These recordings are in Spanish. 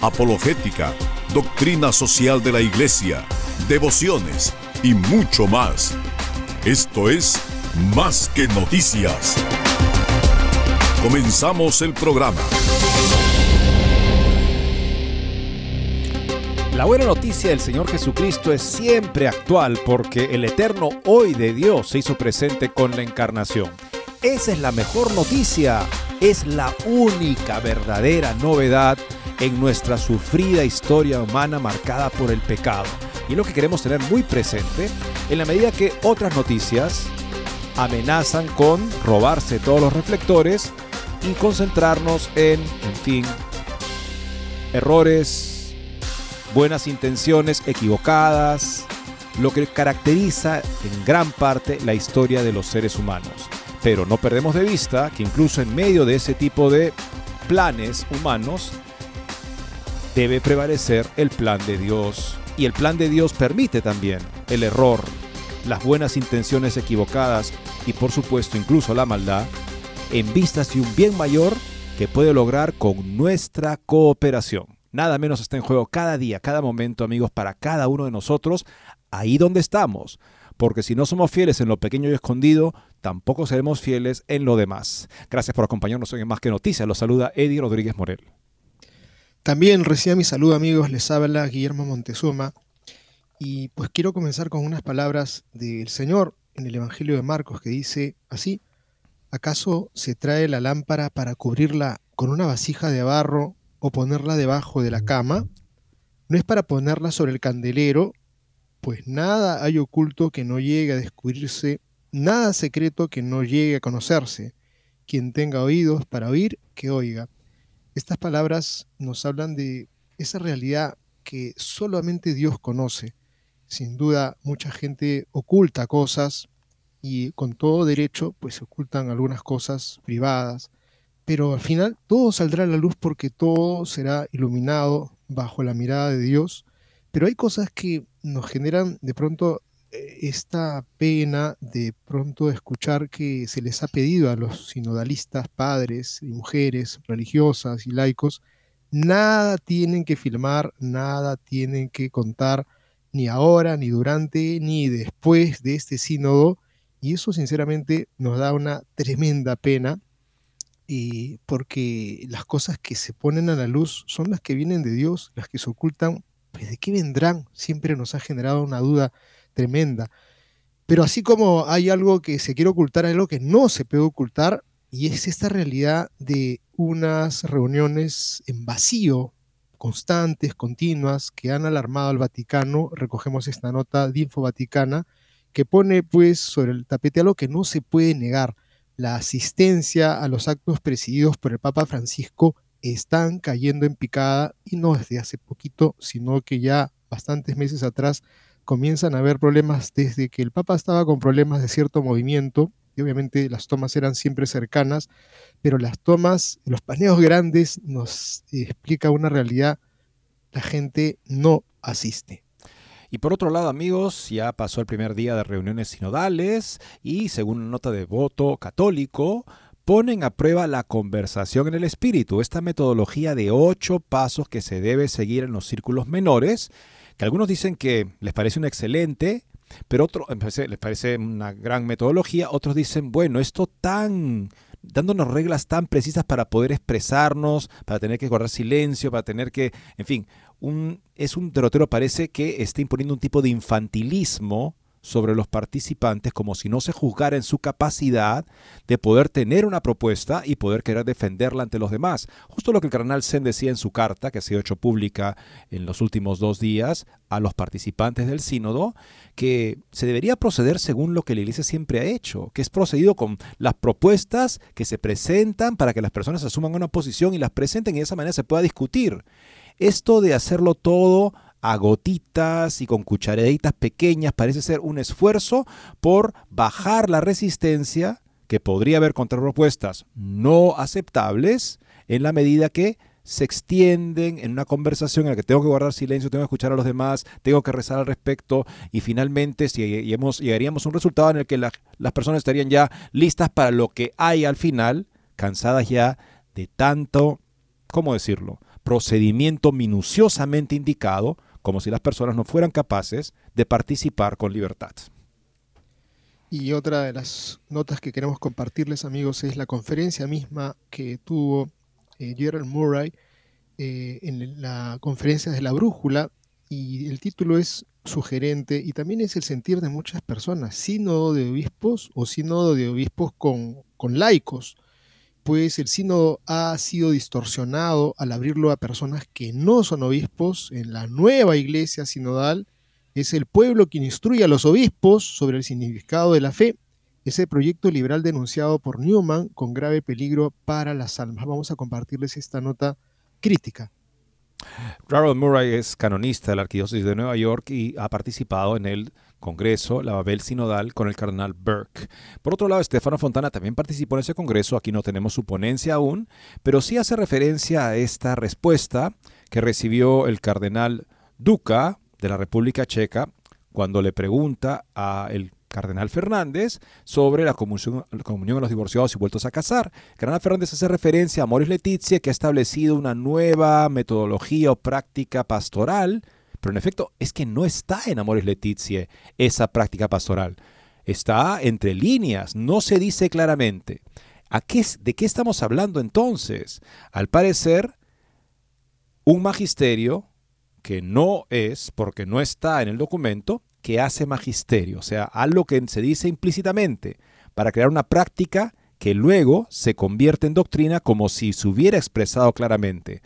apologética, doctrina social de la Iglesia, devociones y mucho más. Esto es Más que noticias. Comenzamos el programa. La buena noticia del Señor Jesucristo es siempre actual porque el eterno hoy de Dios se hizo presente con la encarnación. Esa es la mejor noticia, es la única verdadera novedad en nuestra sufrida historia humana marcada por el pecado. Y es lo que queremos tener muy presente en la medida que otras noticias amenazan con robarse todos los reflectores y concentrarnos en, en fin, errores, buenas intenciones equivocadas, lo que caracteriza en gran parte la historia de los seres humanos. Pero no perdemos de vista que incluso en medio de ese tipo de planes humanos debe prevalecer el plan de Dios. Y el plan de Dios permite también el error, las buenas intenciones equivocadas y por supuesto incluso la maldad en vistas de un bien mayor que puede lograr con nuestra cooperación. Nada menos está en juego cada día, cada momento, amigos, para cada uno de nosotros, ahí donde estamos. Porque si no somos fieles en lo pequeño y escondido, tampoco seremos fieles en lo demás. Gracias por acompañarnos hoy en Más que Noticias. Los saluda Eddie Rodríguez Morel. También reciba mi saludo amigos, les habla Guillermo Montezuma y pues quiero comenzar con unas palabras del Señor en el Evangelio de Marcos que dice así, ¿acaso se trae la lámpara para cubrirla con una vasija de barro o ponerla debajo de la cama? No es para ponerla sobre el candelero, pues nada hay oculto que no llegue a descubrirse, nada secreto que no llegue a conocerse. Quien tenga oídos para oír, que oiga. Estas palabras nos hablan de esa realidad que solamente Dios conoce. Sin duda, mucha gente oculta cosas y con todo derecho, pues ocultan algunas cosas privadas, pero al final todo saldrá a la luz porque todo será iluminado bajo la mirada de Dios. Pero hay cosas que nos generan de pronto eh, esta pena de pronto escuchar que se les ha pedido a los sinodalistas, padres y mujeres religiosas y laicos, nada tienen que filmar, nada tienen que contar, ni ahora, ni durante, ni después de este sínodo. Y eso sinceramente nos da una tremenda pena y porque las cosas que se ponen a la luz son las que vienen de Dios, las que se ocultan, pues de qué vendrán, siempre nos ha generado una duda tremenda. Pero así como hay algo que se quiere ocultar, hay algo que no se puede ocultar, y es esta realidad de unas reuniones en vacío, constantes, continuas, que han alarmado al Vaticano. Recogemos esta nota de Info Vaticana, que pone pues sobre el tapete algo que no se puede negar la asistencia a los actos presididos por el Papa Francisco están cayendo en picada y no desde hace poquito, sino que ya bastantes meses atrás comienzan a haber problemas desde que el Papa estaba con problemas de cierto movimiento y obviamente las tomas eran siempre cercanas, pero las tomas, los paneos grandes nos explica una realidad, la gente no asiste. Y por otro lado, amigos, ya pasó el primer día de reuniones sinodales y según una nota de voto católico, ponen a prueba la conversación en el espíritu, esta metodología de ocho pasos que se debe seguir en los círculos menores, que algunos dicen que les parece un excelente, pero otros les parece una gran metodología, otros dicen, bueno, esto tan dándonos reglas tan precisas para poder expresarnos, para tener que guardar silencio, para tener que, en fin, un, es un derrotero parece que está imponiendo un tipo de infantilismo sobre los participantes como si no se juzgara en su capacidad de poder tener una propuesta y poder querer defenderla ante los demás. Justo lo que el cardenal Zen decía en su carta, que ha sido hecho pública en los últimos dos días a los participantes del sínodo, que se debería proceder según lo que la iglesia siempre ha hecho, que es procedido con las propuestas que se presentan para que las personas asuman una posición y las presenten y de esa manera se pueda discutir. Esto de hacerlo todo a gotitas y con cucharaditas pequeñas parece ser un esfuerzo por bajar la resistencia que podría haber contra propuestas no aceptables en la medida que se extienden en una conversación en la que tengo que guardar silencio, tengo que escuchar a los demás, tengo que rezar al respecto y finalmente llegaríamos a un resultado en el que las personas estarían ya listas para lo que hay al final, cansadas ya de tanto, ¿cómo decirlo? procedimiento minuciosamente indicado como si las personas no fueran capaces de participar con libertad. Y otra de las notas que queremos compartirles, amigos, es la conferencia misma que tuvo eh, Gerald Murray eh, en la conferencia de la brújula. Y el título es sugerente y también es el sentir de muchas personas, sínodo de obispos o sínodo de obispos con, con laicos pues el sínodo ha sido distorsionado al abrirlo a personas que no son obispos en la nueva iglesia sinodal. Es el pueblo quien instruye a los obispos sobre el significado de la fe. Ese proyecto liberal denunciado por Newman con grave peligro para las almas. Vamos a compartirles esta nota crítica. Harold Murray es canonista de la Arquidiócesis de Nueva York y ha participado en el Congreso, la Babel Sinodal, con el cardenal Burke. Por otro lado, Estefano Fontana también participó en ese Congreso, aquí no tenemos su ponencia aún, pero sí hace referencia a esta respuesta que recibió el cardenal Duca de la República Checa cuando le pregunta a el Cardenal Fernández sobre la comunión, de los divorciados y vueltos a casar. Cardenal Fernández hace referencia a Moris Letizia, que ha establecido una nueva metodología o práctica pastoral pero en efecto, es que no está en Amores Letizie esa práctica pastoral. Está entre líneas, no se dice claramente. ¿A qué, ¿De qué estamos hablando entonces? Al parecer, un magisterio que no es, porque no está en el documento, que hace magisterio, o sea, algo que se dice implícitamente, para crear una práctica que luego se convierte en doctrina como si se hubiera expresado claramente.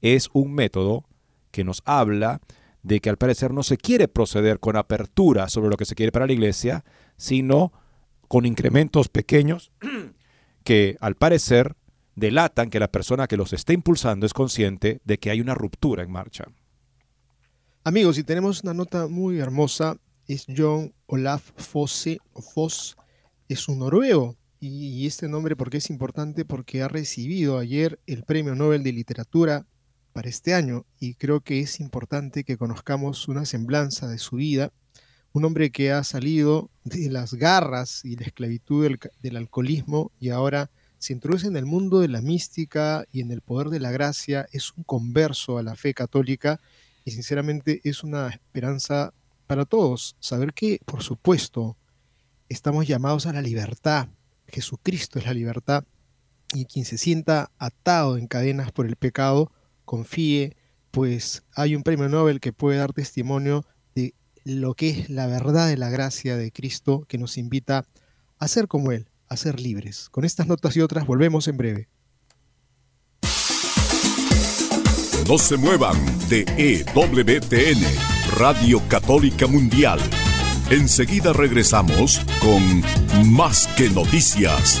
Es un método que nos habla de que al parecer no se quiere proceder con apertura sobre lo que se quiere para la iglesia, sino con incrementos pequeños que al parecer delatan que la persona que los está impulsando es consciente de que hay una ruptura en marcha. Amigos, y tenemos una nota muy hermosa, es John Olaf Fosse, Foss, es un noruego, y este nombre porque es importante porque ha recibido ayer el Premio Nobel de Literatura para este año y creo que es importante que conozcamos una semblanza de su vida. Un hombre que ha salido de las garras y la esclavitud del, alcoholismo y ahora se introduce en el mundo de la mística y en el poder de la gracia, es un converso a la fe católica y sinceramente es una esperanza para todos. Saber que, por supuesto, estamos llamados a la libertad. Jesucristo es la libertad y quien se sienta atado en cadenas por el pecado, confíe, pues hay un premio Nobel que puede dar testimonio de lo que es la verdad de la gracia de Cristo que nos invita a ser como Él, a ser libres. Con estas notas y otras volvemos en breve. No se muevan de EWTN, Radio Católica Mundial. Enseguida regresamos con Más que Noticias.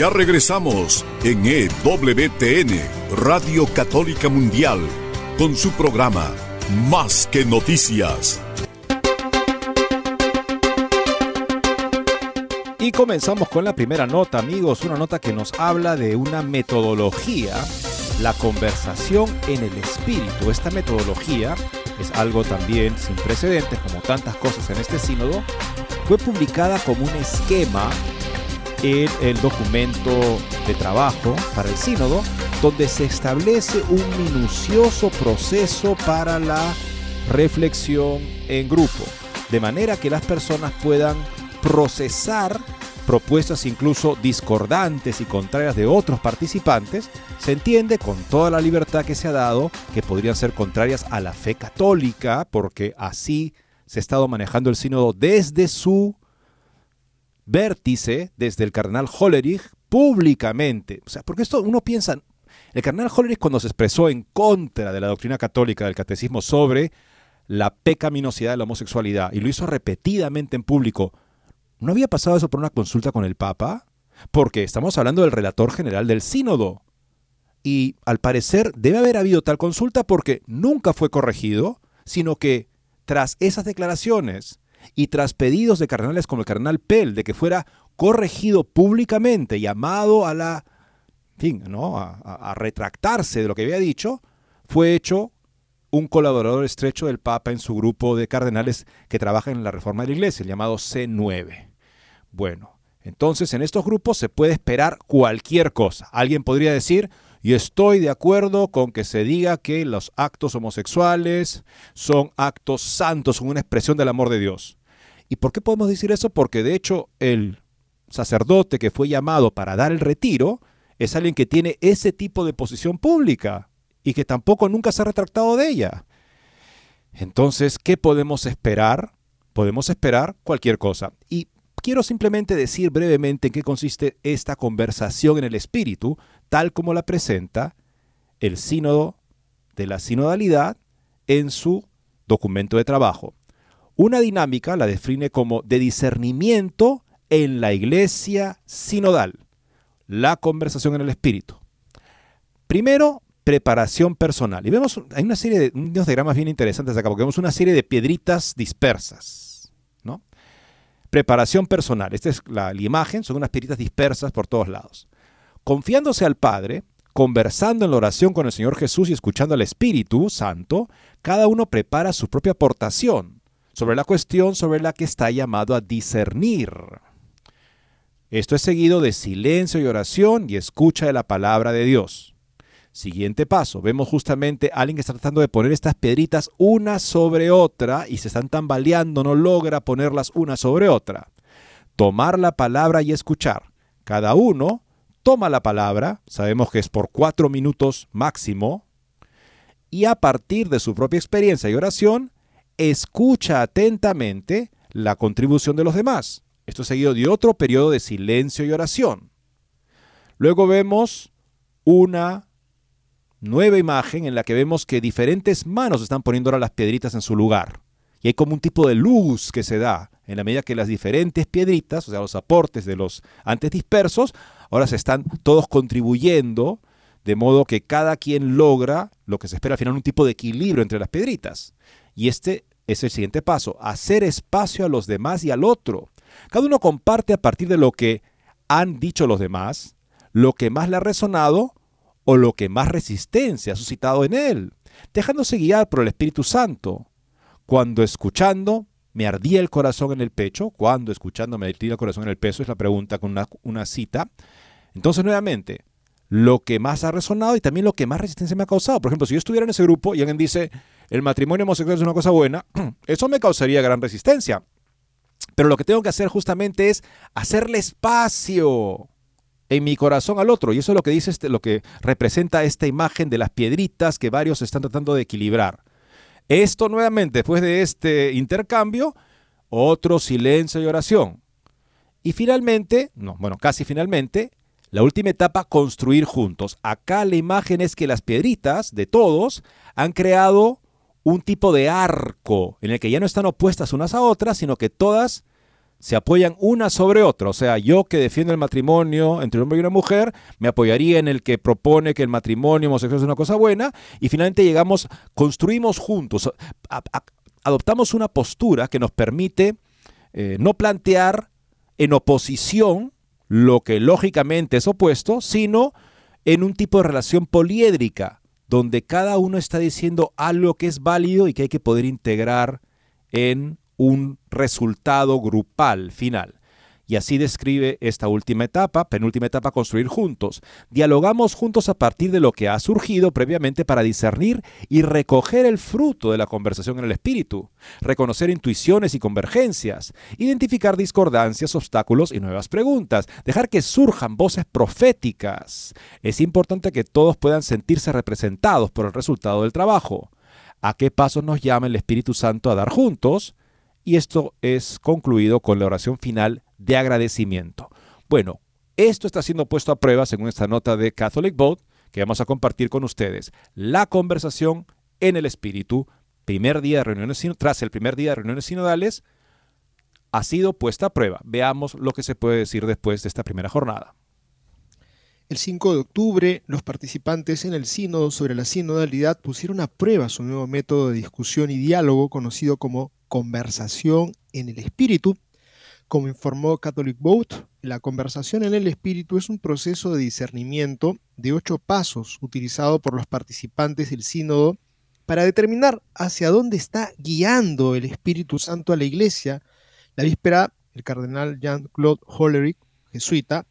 Ya regresamos en EWTN, Radio Católica Mundial, con su programa Más que Noticias. Y comenzamos con la primera nota, amigos, una nota que nos habla de una metodología, la conversación en el espíritu. Esta metodología es algo también sin precedentes, como tantas cosas en este sínodo, fue publicada como un esquema el documento de trabajo para el sínodo, donde se establece un minucioso proceso para la reflexión en grupo, de manera que las personas puedan procesar propuestas incluso discordantes y contrarias de otros participantes, se entiende con toda la libertad que se ha dado que podrían ser contrarias a la fe católica, porque así se ha estado manejando el sínodo desde su vértice, desde el cardenal Hollerich, públicamente. O sea, porque esto uno piensa, el cardenal Hollerich cuando se expresó en contra de la doctrina católica del catecismo sobre la pecaminosidad de la homosexualidad y lo hizo repetidamente en público, ¿No había pasado eso por una consulta con el Papa? Porque estamos hablando del relator general del sínodo. Y al parecer debe haber habido tal consulta porque nunca fue corregido, sino que tras esas declaraciones y tras pedidos de cardenales como el cardenal Pell de que fuera corregido públicamente, llamado a la, fin, ¿no? a, a retractarse de lo que había dicho, fue hecho un colaborador estrecho del Papa en su grupo de cardenales que trabajan en la reforma de la Iglesia, el llamado C9. Bueno, entonces en estos grupos se puede esperar cualquier cosa. Alguien podría decir, y estoy de acuerdo con que se diga que los actos homosexuales son actos santos, son una expresión del amor de Dios. ¿Y por qué podemos decir eso? Porque de hecho el sacerdote que fue llamado para dar el retiro es alguien que tiene ese tipo de posición pública y que tampoco nunca se ha retractado de ella. Entonces, ¿qué podemos esperar? Podemos esperar cualquier cosa. Y quiero simplemente decir brevemente en qué consiste esta conversación en el espíritu, tal como la presenta el sínodo de la sinodalidad en su documento de trabajo. Una dinámica la define como de discernimiento en la iglesia sinodal, la conversación en el espíritu. Primero, preparación personal. Y vemos, hay una serie de unos diagramas bien interesantes acá, porque vemos una serie de piedritas dispersas. Preparación personal. Esta es la, imagen, son unas piedritas dispersas por todos lados. Confiándose al Padre, conversando en la oración con el Señor Jesús y escuchando al Espíritu Santo, cada uno prepara su propia aportación sobre la cuestión sobre la que está llamado a discernir. Esto es seguido de silencio y oración y escucha de la palabra de Dios. Siguiente paso, vemos justamente a alguien que está tratando de poner estas piedritas una sobre otra y se están tambaleando, no logra ponerlas una sobre otra. Tomar la palabra y escuchar. Cada uno toma la palabra, sabemos que es por cuatro minutos máximo, y a partir de su propia experiencia y oración, escucha atentamente la contribución de los demás. Esto es seguido de otro periodo de silencio y oración. Luego vemos una nueva imagen en la que vemos que diferentes manos están poniendo ahora las piedritas en su lugar. Y hay como un tipo de luz que se da en la medida que las diferentes piedritas, o sea, los aportes de los antes dispersos, ahora se están todos contribuyendo, de modo que cada quien logra lo que se espera al final, un tipo de equilibrio entre las piedritas. Y este es el siguiente paso, hacer espacio a los demás y al otro. Cada uno comparte a partir de lo que han dicho los demás, lo que más le ha resonado o lo que más resistencia ha suscitado en él, dejándose guiar por el Espíritu Santo. Cuando escuchando me ardía el corazón en el pecho, cuando escuchando me ardía el corazón en el pecho, es la pregunta con una, una cita. Entonces, nuevamente, lo que más ha resonado y también lo que más resistencia me ha causado. Por ejemplo, si yo estuviera en ese grupo y alguien dice, el matrimonio homosexual es una cosa buena, eso me causaría gran resistencia. Pero lo que tengo que hacer justamente es hacerle espacio en mi corazón al otro. Y eso es lo que dice este, lo que representa esta imagen de las piedritas que varios están tratando de equilibrar. Esto nuevamente, después de este intercambio, otro silencio y oración. Y finalmente, no, bueno, casi finalmente, la última etapa, construir juntos. Acá la imagen es que las piedritas de todos han creado un tipo de arco en el que ya no están opuestas unas a otras, sino que todas se apoyan una sobre otra. O sea, yo que defiendo el matrimonio entre un hombre y una mujer, me apoyaría en el que propone que el matrimonio homosexual es una cosa buena, y finalmente llegamos, construimos juntos, adoptamos una postura que nos permite eh, no plantear en oposición lo que lógicamente es opuesto, sino en un tipo de relación poliédrica, donde cada uno está diciendo algo que es válido y que hay que poder integrar en un resultado grupal final. Y así describe esta última etapa, penúltima etapa, construir juntos. Dialogamos juntos a partir de lo que ha surgido previamente para discernir y recoger el fruto de la conversación en el espíritu, reconocer intuiciones y convergencias, identificar discordancias, obstáculos y nuevas preguntas, dejar que surjan voces proféticas. Es importante que todos puedan sentirse representados por el resultado del trabajo. ¿A qué pasos nos llama el Espíritu Santo a dar juntos? Y esto es concluido con la oración final de agradecimiento. Bueno, esto está siendo puesto a prueba según esta nota de Catholic Vote que vamos a compartir con ustedes. La conversación en el espíritu, primer día de reuniones, tras el primer día de reuniones sinodales, ha sido puesta a prueba. Veamos lo que se puede decir después de esta primera jornada. El 5 de octubre, los participantes en el sínodo sobre la sinodalidad pusieron a prueba su nuevo método de discusión y diálogo conocido como conversación en el espíritu, como informó Catholic Vote, la conversación en el espíritu es un proceso de discernimiento de ocho pasos utilizado por los participantes del sínodo para determinar hacia dónde está guiando el Espíritu Santo a la Iglesia. La víspera, el cardenal Jean-Claude Hollerich, jesuita,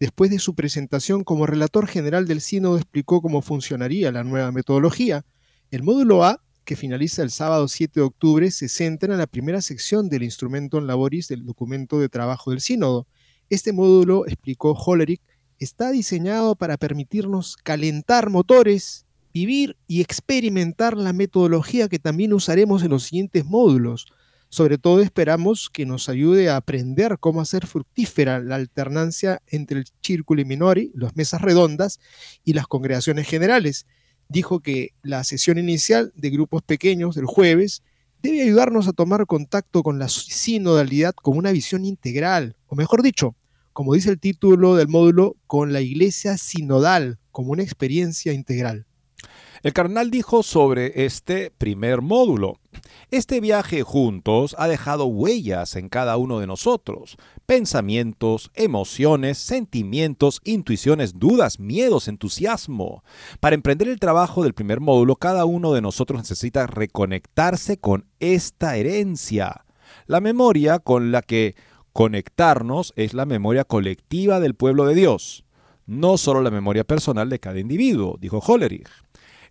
después de su presentación como relator general del sínodo, explicó cómo funcionaría la nueva metodología. El módulo A que finaliza el sábado 7 de octubre, se centra en la primera sección del instrumento en laboris del documento de trabajo del sínodo. Este módulo, explicó Hollerich, está diseñado para permitirnos calentar motores, vivir y experimentar la metodología que también usaremos en los siguientes módulos. Sobre todo esperamos que nos ayude a aprender cómo hacer fructífera la alternancia entre el círculo minori, las mesas redondas, y las congregaciones generales dijo que la sesión inicial de grupos pequeños del jueves debe ayudarnos a tomar contacto con la sinodalidad como una visión integral, o mejor dicho, como dice el título del módulo, con la iglesia sinodal como una experiencia integral. El carnal dijo sobre este primer módulo, este viaje juntos ha dejado huellas en cada uno de nosotros, pensamientos, emociones, sentimientos, intuiciones, dudas, miedos, entusiasmo. Para emprender el trabajo del primer módulo, cada uno de nosotros necesita reconectarse con esta herencia. La memoria con la que conectarnos es la memoria colectiva del pueblo de Dios, no solo la memoria personal de cada individuo, dijo Hollerich.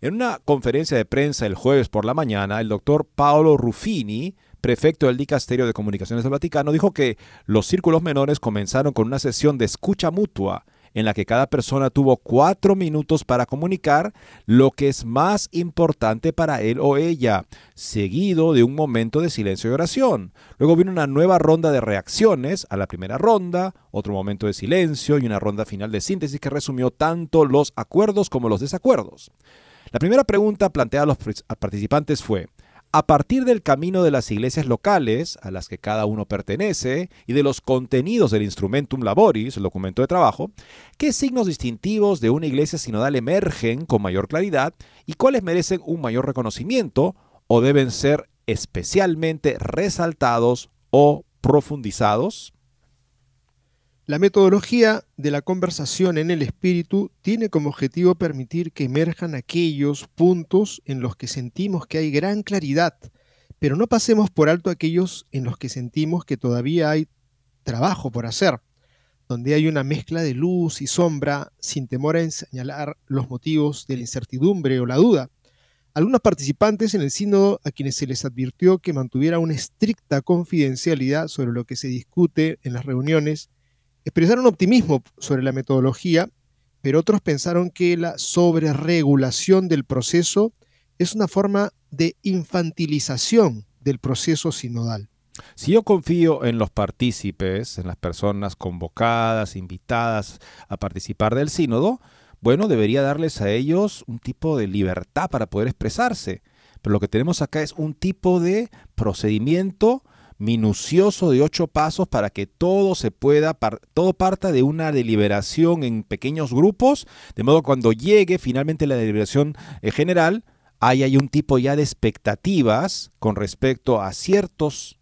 En una conferencia de prensa el jueves por la mañana, el doctor Paolo Ruffini, prefecto del Dicasterio de Comunicaciones del Vaticano, dijo que los círculos menores comenzaron con una sesión de escucha mutua en la que cada persona tuvo cuatro minutos para comunicar lo que es más importante para él o ella, seguido de un momento de silencio y oración. Luego vino una nueva ronda de reacciones a la primera ronda, otro momento de silencio y una ronda final de síntesis que resumió tanto los acuerdos como los desacuerdos. La primera pregunta planteada a los participantes fue, a partir del camino de las iglesias locales a las que cada uno pertenece y de los contenidos del Instrumentum Laboris, el documento de trabajo, ¿qué signos distintivos de una iglesia sinodal emergen con mayor claridad y cuáles merecen un mayor reconocimiento o deben ser especialmente resaltados o profundizados? La metodología de la conversación en el espíritu tiene como objetivo permitir que emerjan aquellos puntos en los que sentimos que hay gran claridad, pero no pasemos por alto aquellos en los que sentimos que todavía hay trabajo por hacer, donde hay una mezcla de luz y sombra sin temor a señalar los motivos de la incertidumbre o la duda. Algunos participantes en el sínodo a quienes se les advirtió que mantuviera una estricta confidencialidad sobre lo que se discute en las reuniones expresaron optimismo sobre la metodología, pero otros pensaron que la sobreregulación del proceso es una forma de infantilización del proceso sinodal. Si yo confío en los partícipes, en las personas convocadas, invitadas a participar del sínodo, bueno, debería darles a ellos un tipo de libertad para poder expresarse. Pero lo que tenemos acá es un tipo de procedimiento minucioso de ocho pasos para que todo se pueda, todo parta de una deliberación en pequeños grupos, de modo que cuando llegue finalmente la deliberación eh, general, hay un tipo ya de expectativas con respecto a ciertos,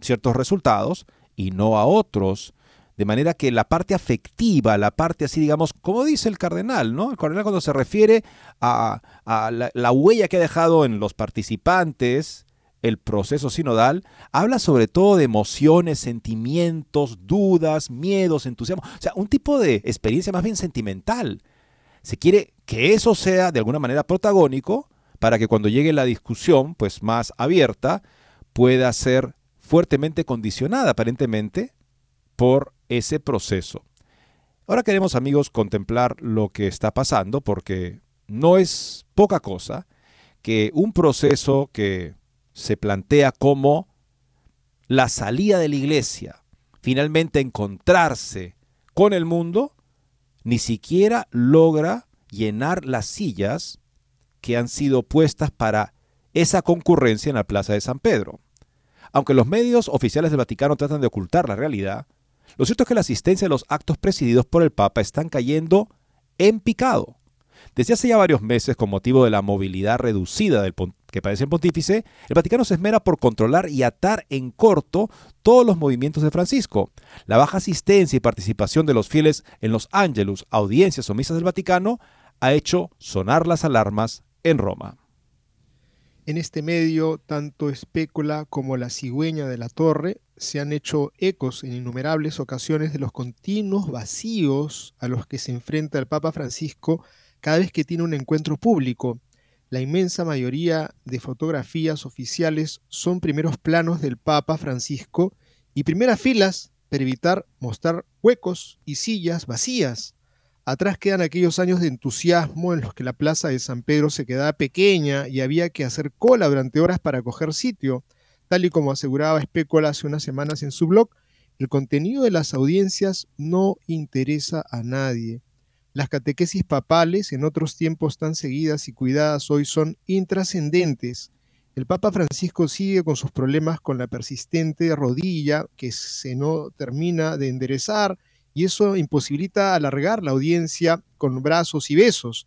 ciertos resultados y no a otros. De manera que la parte afectiva, la parte así, digamos, como dice el cardenal, ¿no? El cardenal cuando se refiere a, la, la, huella que ha dejado en los participantes, el proceso sinodal, habla sobre todo de emociones, sentimientos, dudas, miedos, entusiasmo, o sea, un tipo de experiencia más bien sentimental. Se quiere que eso sea de alguna manera protagónico para que cuando llegue la discusión, pues más abierta, pueda ser fuertemente condicionada aparentemente por ese proceso. Ahora queremos amigos contemplar lo que está pasando porque no es poca cosa que un proceso que se plantea como la salida de la iglesia, finalmente encontrarse con el mundo, ni siquiera logra llenar las sillas que han sido puestas para esa concurrencia en la Plaza de San Pedro. Aunque los medios oficiales del Vaticano tratan de ocultar la realidad, lo cierto es que la asistencia de los actos presididos por el Papa están cayendo en picado. Desde hace ya varios meses, con motivo de la movilidad reducida del, que padece el pontífice, el Vaticano se esmera por controlar y atar en corto todos los movimientos de Francisco. La baja asistencia y participación de los fieles en los ángelus, audiencias o misas del Vaticano ha hecho sonar las alarmas en Roma. En este medio, tanto Espécula como la cigüeña de la torre se han hecho ecos en innumerables ocasiones de los continuos vacíos a los que se enfrenta el Papa Francisco cada vez que tiene un encuentro público, la inmensa mayoría de fotografías oficiales son primeros planos del Papa Francisco y primeras filas para evitar mostrar huecos y sillas vacías. Atrás quedan aquellos años de entusiasmo en los que la plaza de San Pedro se quedaba pequeña y había que hacer cola durante horas para coger sitio. Tal y como aseguraba Espécola hace unas semanas en su blog, el contenido de las audiencias no interesa a nadie. Las catequesis papales, en otros tiempos tan seguidas y cuidadas hoy, son intrascendentes. El Papa Francisco sigue con sus problemas con la persistente rodilla que se no termina de enderezar y eso imposibilita alargar la audiencia con brazos y besos.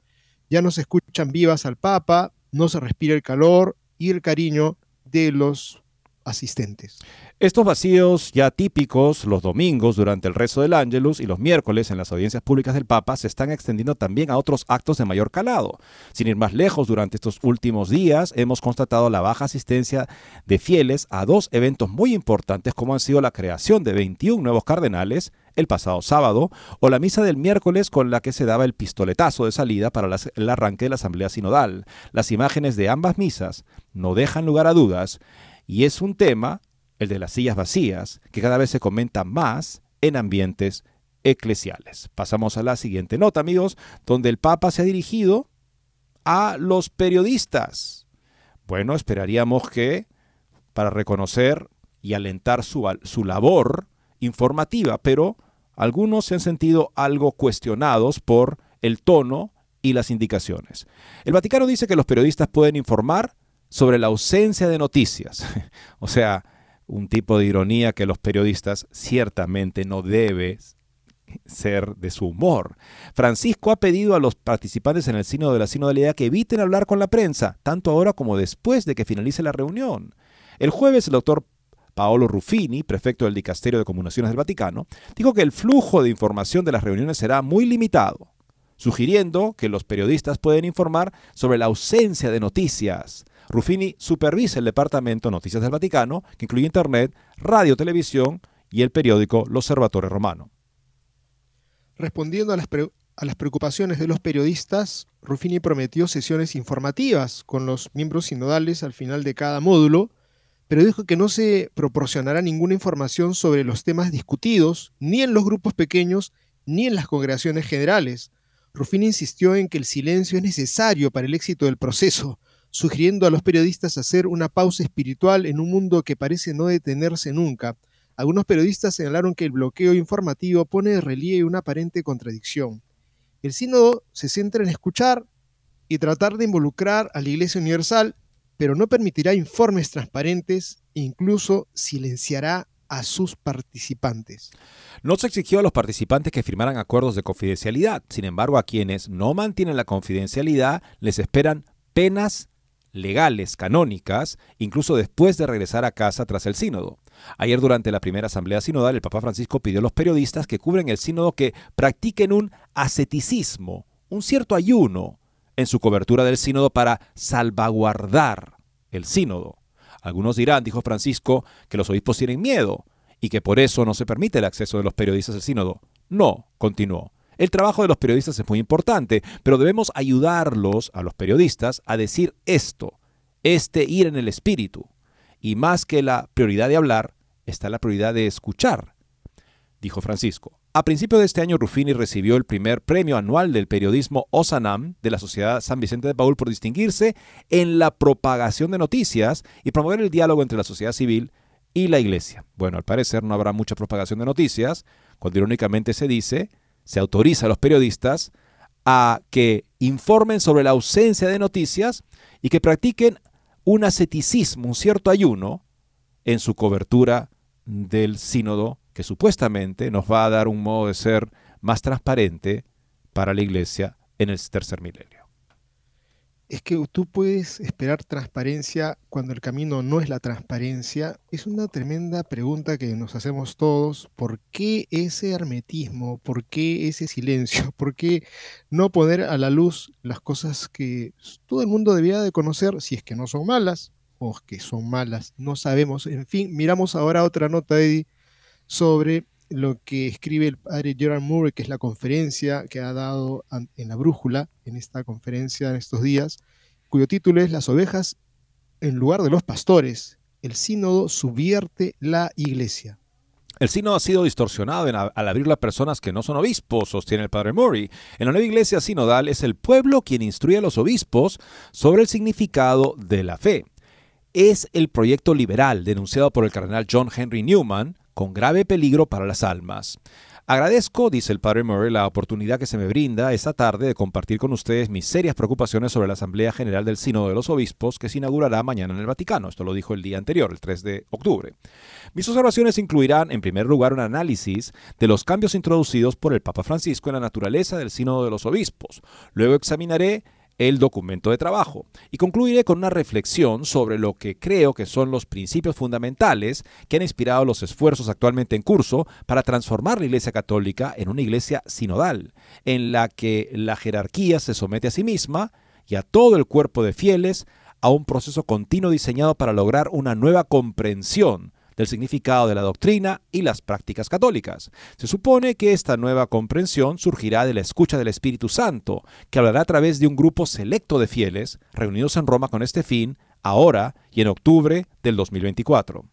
Ya no se escuchan vivas al Papa, no se respira el calor y el cariño de los asistentes. Estos vacíos ya típicos los domingos durante el rezo del Ángelus y los miércoles en las audiencias públicas del Papa se están extendiendo también a otros actos de mayor calado. Sin ir más lejos, durante estos últimos días hemos constatado la baja asistencia de fieles a dos eventos muy importantes como han sido la creación de 21 nuevos cardenales el pasado sábado o la misa del miércoles con la que se daba el pistoletazo de salida para el arranque de la Asamblea Sinodal. Las imágenes de ambas misas no dejan lugar a dudas y es un tema, el de las sillas vacías, que cada vez se comenta más en ambientes eclesiales. Pasamos a la siguiente nota, amigos, donde el Papa se ha dirigido a los periodistas. Bueno, esperaríamos que para reconocer y alentar su, su labor informativa, pero algunos se han sentido algo cuestionados por el tono y las indicaciones. El Vaticano dice que los periodistas pueden informar sobre la ausencia de noticias. o sea, un tipo de ironía que los periodistas ciertamente no deben ser de su humor. Francisco ha pedido a los participantes en el Sínodo de la Sinodalidad que eviten hablar con la prensa, tanto ahora como después de que finalice la reunión. El jueves el doctor Paolo Ruffini, prefecto del Dicasterio de Comunicaciones del Vaticano, dijo que el flujo de información de las reuniones será muy limitado, sugiriendo que los periodistas pueden informar sobre la ausencia de noticias, Ruffini supervisa el departamento Noticias del Vaticano, que incluye Internet, radio, televisión y el periódico L'Osservatore Romano. Respondiendo a las, a las preocupaciones de los periodistas, Ruffini prometió sesiones informativas con los miembros sinodales al final de cada módulo, pero dijo que no se proporcionará ninguna información sobre los temas discutidos, ni en los grupos pequeños, ni en las congregaciones generales. Ruffini insistió en que el silencio es necesario para el éxito del proceso, sugiriendo a los periodistas hacer una pausa espiritual en un mundo que parece no detenerse nunca. Algunos periodistas señalaron que el bloqueo informativo pone de relieve una aparente contradicción. El sínodo se centra en escuchar y tratar de involucrar a la Iglesia Universal, pero no permitirá informes transparentes e incluso silenciará a sus participantes. No se exigió a los participantes que firmaran acuerdos de confidencialidad. Sin embargo, a quienes no mantienen la confidencialidad les esperan penas legales, canónicas, incluso después de regresar a casa tras el sínodo. Ayer durante la primera asamblea sinodal, el Papa Francisco pidió a los periodistas que cubren el sínodo que practiquen un asceticismo, un cierto ayuno, en su cobertura del sínodo para salvaguardar el sínodo. Algunos dirán, dijo Francisco, que los obispos tienen miedo y que por eso no se permite el acceso de los periodistas al sínodo. No, continuó. El trabajo de los periodistas es muy importante, pero debemos ayudarlos a los periodistas a decir esto, este ir en el espíritu. Y más que la prioridad de hablar, está la prioridad de escuchar, dijo Francisco. A principio de este año, Ruffini recibió el primer premio anual del periodismo Osanam de la Sociedad San Vicente de Paul por distinguirse en la propagación de noticias y promover el diálogo entre la sociedad civil y la iglesia. Bueno, al parecer no habrá mucha propagación de noticias, cuando irónicamente se dice, se autoriza a los periodistas a que informen sobre la ausencia de noticias y que practiquen un asceticismo, un cierto ayuno en su cobertura del sínodo que supuestamente nos va a dar un modo de ser más transparente para la iglesia en el tercer milenio. Es que tú puedes esperar transparencia cuando el camino no es la transparencia. Es una tremenda pregunta que nos hacemos todos. ¿Por qué ese hermetismo? ¿Por qué ese silencio? ¿Por qué no poner a la luz las cosas que todo el mundo debía de conocer si es que no son malas o que son malas? No sabemos. En fin, miramos ahora otra nota, Eddie sobre lo que escribe el padre Gerard Murray, que es la conferencia que ha dado en la brújula, en esta conferencia en estos días, cuyo título es Las ovejas en lugar de los pastores. El sínodo subvierte la iglesia. El sínodo ha sido distorsionado al abrirlo a personas que no son obispos, sostiene el padre Murray. En la nueva iglesia sinodal es el pueblo quien instruye a los obispos sobre el significado de la fe. Es el proyecto liberal denunciado por el cardenal John Henry Newman, con grave peligro para las almas. Agradezco, dice el padre Murray, la oportunidad que se me brinda esta tarde de compartir con ustedes mis serias preocupaciones sobre la Asamblea General del Sínodo de los Obispos que se inaugurará mañana en el Vaticano. Esto lo dijo el día anterior, el 3 de octubre. Mis observaciones incluirán, en primer lugar, un análisis de los cambios introducidos por el Papa Francisco en la naturaleza del Sínodo de los Obispos. Luego examinaré el documento de trabajo. Y concluiré con una reflexión sobre lo que creo que son los principios fundamentales que han inspirado los esfuerzos actualmente en curso para transformar la Iglesia Católica en una iglesia sinodal, en la que la jerarquía se somete a sí misma y a todo el cuerpo de fieles a un proceso continuo diseñado para lograr una nueva comprensión del significado de la doctrina y las prácticas católicas. Se supone que esta nueva comprensión surgirá de la escucha del Espíritu Santo, que hablará a través de un grupo selecto de fieles reunidos en Roma con este fin, ahora y en octubre del 2024.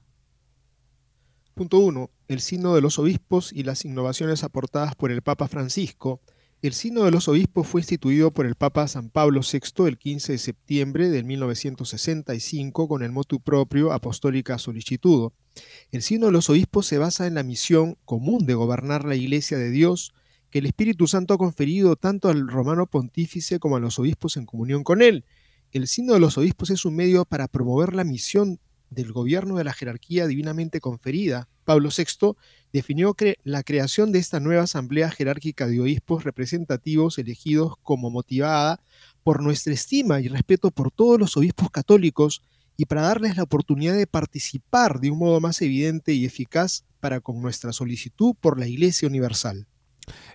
Punto 1. El signo de los obispos y las innovaciones aportadas por el Papa Francisco el Sino de los Obispos fue instituido por el Papa San Pablo VI el 15 de septiembre de 1965 con el motu propio Apostólica Solicitudo. El Sino de los Obispos se basa en la misión común de gobernar la Iglesia de Dios que el Espíritu Santo ha conferido tanto al romano pontífice como a los obispos en comunión con él. El Sino de los Obispos es un medio para promover la misión del gobierno de la jerarquía divinamente conferida. Pablo VI definió la creación de esta nueva asamblea jerárquica de obispos representativos elegidos como motivada por nuestra estima y respeto por todos los obispos católicos y para darles la oportunidad de participar de un modo más evidente y eficaz para con nuestra solicitud por la Iglesia Universal.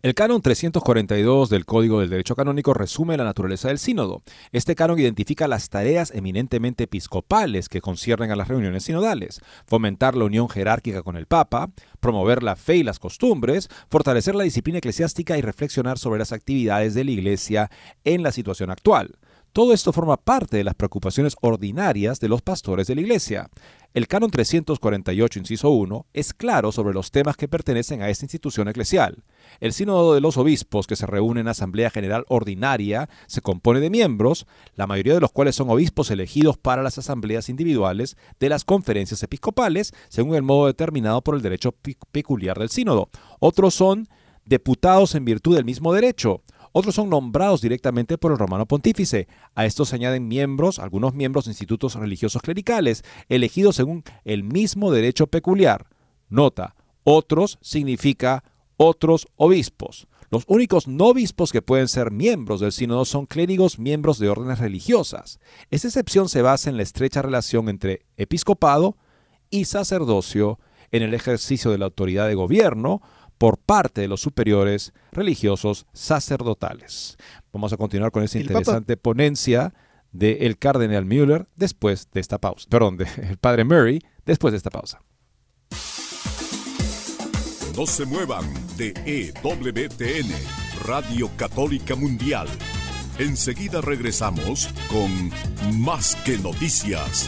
El canon 342 del Código del Derecho Canónico resume la naturaleza del sínodo. Este canon identifica las tareas eminentemente episcopales que conciernen a las reuniones sinodales, fomentar la unión jerárquica con el Papa, promover la fe y las costumbres, fortalecer la disciplina eclesiástica y reflexionar sobre las actividades de la Iglesia en la situación actual. Todo esto forma parte de las preocupaciones ordinarias de los pastores de la Iglesia. El canon 348, inciso 1, es claro sobre los temas que pertenecen a esta institución eclesial. El sínodo de los obispos, que se reúne en Asamblea General Ordinaria, se compone de miembros, la mayoría de los cuales son obispos elegidos para las asambleas individuales de las conferencias episcopales, según el modo determinado por el derecho peculiar del sínodo. Otros son deputados en virtud del mismo derecho. Otros son nombrados directamente por el romano pontífice. A estos se añaden miembros, algunos miembros de institutos religiosos clericales, elegidos según el mismo derecho peculiar. Nota, otros significa otros obispos. Los únicos no obispos que pueden ser miembros del sínodo son clérigos miembros de órdenes religiosas. Esta excepción se basa en la estrecha relación entre episcopado y sacerdocio en el ejercicio de la autoridad de gobierno, por parte de los superiores religiosos sacerdotales. Vamos a continuar con esta interesante ponencia del cardenal Müller después de esta pausa. Perdón, del padre Murray después de esta pausa. No se muevan de EWTN, Radio Católica Mundial. Enseguida regresamos con Más que Noticias.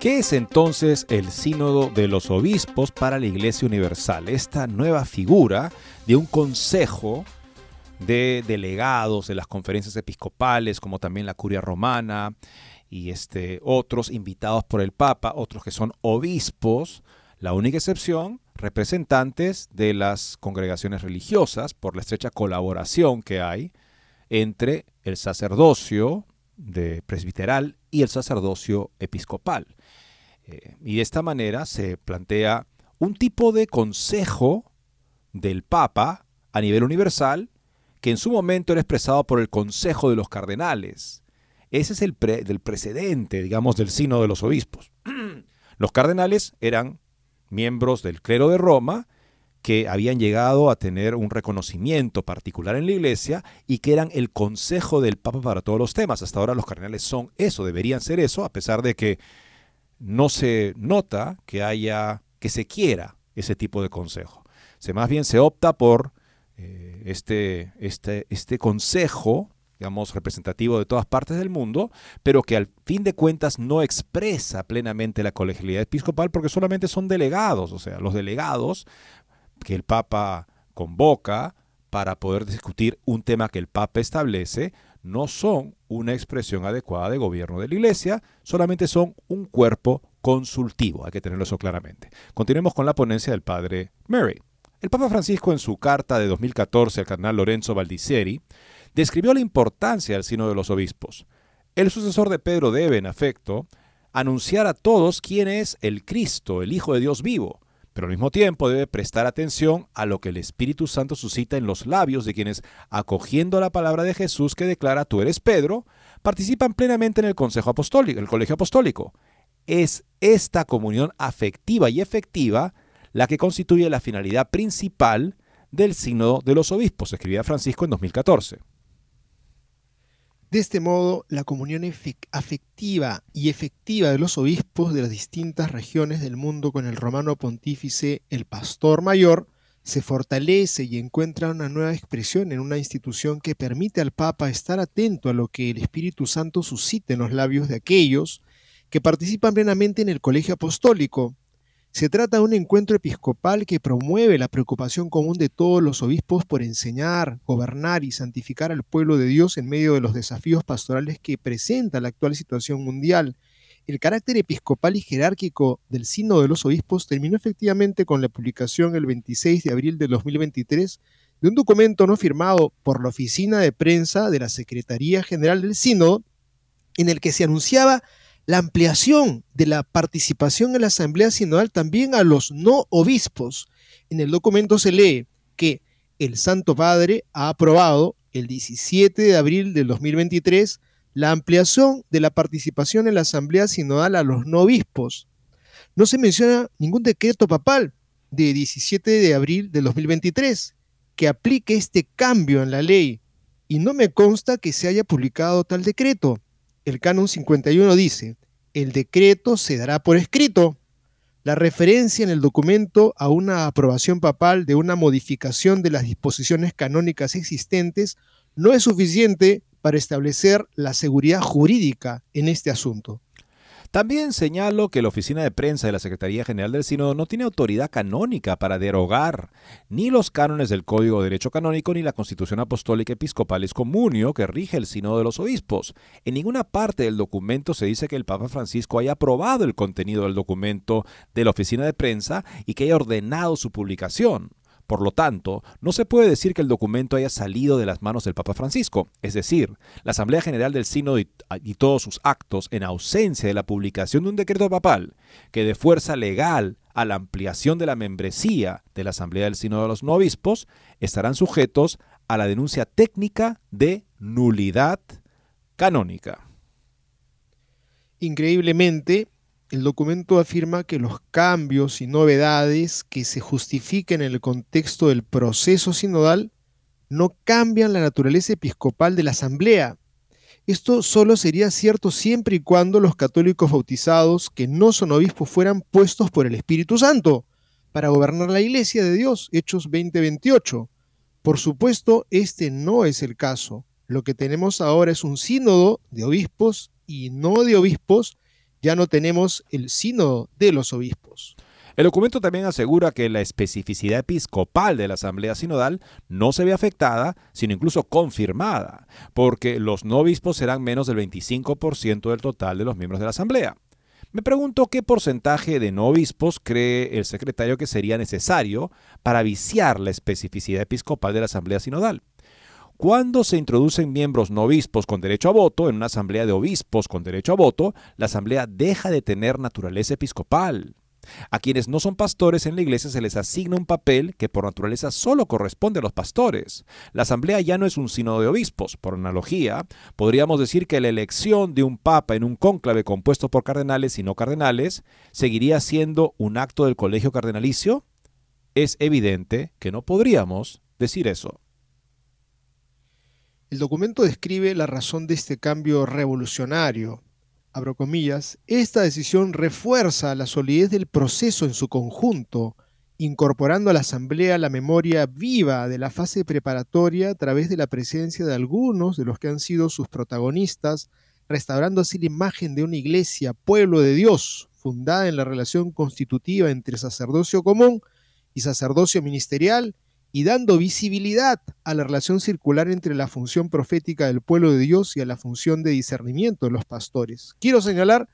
¿Qué es entonces el Sínodo de los Obispos para la Iglesia Universal? Esta nueva figura de un consejo de delegados de las conferencias episcopales, como también la curia romana, y este, otros invitados por el Papa, otros que son obispos, la única excepción, representantes de las congregaciones religiosas, por la estrecha colaboración que hay entre el sacerdocio de presbiteral y el sacerdocio episcopal. Eh, y de esta manera se plantea un tipo de consejo del Papa a nivel universal que en su momento era expresado por el Consejo de los Cardenales. Ese es el del precedente, digamos, del Sino de los Obispos. los cardenales eran miembros del clero de Roma que habían llegado a tener un reconocimiento particular en la iglesia y que eran el consejo del Papa para todos los temas. Hasta ahora los cardenales son eso, deberían ser eso, a pesar de que no se nota que haya, que se quiera ese tipo de consejo. Se, más bien se opta por eh, este, este, este consejo, digamos, representativo de todas partes del mundo, pero que al fin de cuentas no expresa plenamente la colegialidad episcopal porque solamente son delegados, o sea, los delegados que el Papa convoca para poder discutir un tema que el Papa establece, no son una expresión adecuada de gobierno de la Iglesia, solamente son un cuerpo consultivo, hay que tenerlo eso claramente. Continuemos con la ponencia del padre Murray. El Papa Francisco en su carta de 2014 al cardenal Lorenzo Baldisseri describió la importancia del sino de los obispos. El sucesor de Pedro debe, en efecto, anunciar a todos quién es el Cristo, el Hijo de Dios vivo, pero al mismo tiempo debe prestar atención a lo que el Espíritu Santo suscita en los labios de quienes, acogiendo la palabra de Jesús que declara tú eres Pedro, participan plenamente en el Consejo Apostólico, el Colegio Apostólico. es esta comunión afectiva y efectiva la que constituye la finalidad principal del Sínodo de los Obispos, escribía Francisco en 2014. De este modo, la comunión afectiva y efectiva de los obispos de las distintas regiones del mundo con el romano pontífice, el pastor mayor, se fortalece y encuentra una nueva expresión en una institución que permite al Papa estar atento a lo que el Espíritu Santo suscita en los labios de aquellos que participan plenamente en el colegio apostólico. Se trata de un encuentro episcopal que promueve la preocupación común de todos los obispos por enseñar, gobernar y santificar al pueblo de Dios en medio de los desafíos pastorales que presenta la actual situación mundial. El carácter episcopal y jerárquico del Sínodo de los Obispos terminó efectivamente con la publicación el 26 de abril de 2023 de un documento no firmado por la oficina de prensa de la Secretaría General del Sínodo, en el que se anunciaba la ampliación de la participación en la Asamblea Sinodal también a los no obispos. En el documento se lee que el Santo Padre ha aprobado el 17 de abril del 2023 la ampliación de la participación en la Asamblea Sinodal a los no obispos. No se menciona ningún decreto papal de 17 de abril de 2023 que aplique este cambio en la ley y no me consta que se haya publicado tal decreto. El canon 51 dice, el decreto se dará por escrito. La referencia en el documento a una aprobación papal de una modificación de las disposiciones canónicas existentes no es suficiente para establecer la seguridad jurídica en este asunto. También señalo que la oficina de prensa de la Secretaría General del Sínodo no tiene autoridad canónica para derogar ni los cánones del Código de Derecho Canónico ni la Constitución Apostólica Episcopal Comunio que rige el Sínodo de los Obispos. En ninguna parte del documento se dice que el Papa Francisco haya aprobado el contenido del documento de la oficina de prensa y que haya ordenado su publicación. Por lo tanto, no se puede decir que el documento haya salido de las manos del Papa Francisco, es decir, la Asamblea General del Sínodo y, todos sus actos, en ausencia de la publicación de un decreto papal que dé fuerza legal a la ampliación de la membresía de la Asamblea del Sínodo de los No Obispos, estarán sujetos a la denuncia técnica de nulidad canónica. Increíblemente, el documento afirma que los cambios y novedades que se justifiquen en el contexto del proceso sinodal no cambian la naturaleza episcopal de la Asamblea. Esto solo sería cierto siempre y cuando los católicos bautizados que no son obispos fueran puestos por el Espíritu Santo para gobernar la Iglesia de Dios, Hechos 2028. Por supuesto, este no es el caso. Lo que tenemos ahora es un sínodo de obispos y no de obispos ya no tenemos el sínodo de los obispos. El documento también asegura que la especificidad episcopal de la Asamblea Sinodal no se ve afectada, sino incluso confirmada, porque los no obispos serán menos del 25% del total de los miembros de la Asamblea. Me pregunto qué porcentaje de no obispos cree el secretario que sería necesario para viciar la especificidad episcopal de la Asamblea Sinodal. Cuando se introducen miembros no obispos con derecho a voto en una asamblea de obispos con derecho a voto, la asamblea deja de tener naturaleza episcopal. A quienes no son pastores en la iglesia se les asigna un papel que por naturaleza solo corresponde a los pastores. La asamblea ya no es un sínodo de obispos. Por analogía, podríamos decir que la elección de un papa en un cónclave compuesto por cardenales y no cardenales seguiría siendo un acto del colegio cardenalicio. Es evidente que no podríamos decir eso. El documento describe la razón de este cambio revolucionario. Abro comillas, esta decisión refuerza la solidez del proceso en su conjunto, incorporando a la Asamblea la memoria viva de la fase preparatoria a través de la presencia de algunos de los que han sido sus protagonistas, restaurando así la imagen de una iglesia, pueblo de Dios, fundada en la relación constitutiva entre sacerdocio común y sacerdocio ministerial, y dando visibilidad a la relación circular entre la función profética del pueblo de Dios y a la función de discernimiento de los pastores. Quiero señalar